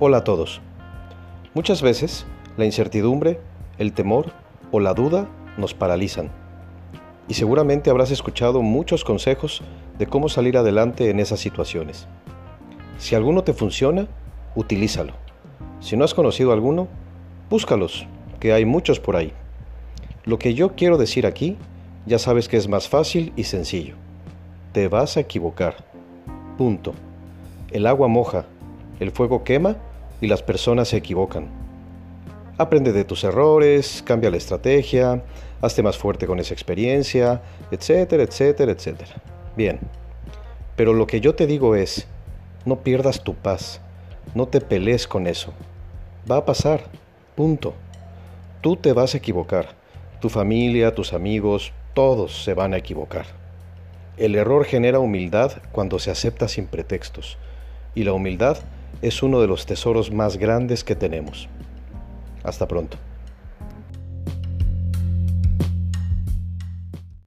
Hola a todos. Muchas veces la incertidumbre, el temor o la duda nos paralizan. Y seguramente habrás escuchado muchos consejos de cómo salir adelante en esas situaciones. Si alguno te funciona, utilízalo. Si no has conocido alguno, búscalos, que hay muchos por ahí. Lo que yo quiero decir aquí, ya sabes que es más fácil y sencillo. Te vas a equivocar. Punto. El agua moja, el fuego quema y las personas se equivocan. Aprende de tus errores, cambia la estrategia, hazte más fuerte con esa experiencia, etcétera, etcétera, etcétera. Bien, pero lo que yo te digo es, no pierdas tu paz, no te pelees con eso. Va a pasar, punto. Tú te vas a equivocar, tu familia, tus amigos, todos se van a equivocar. El error genera humildad cuando se acepta sin pretextos, y la humildad es uno de los tesoros más grandes que tenemos. Hasta pronto.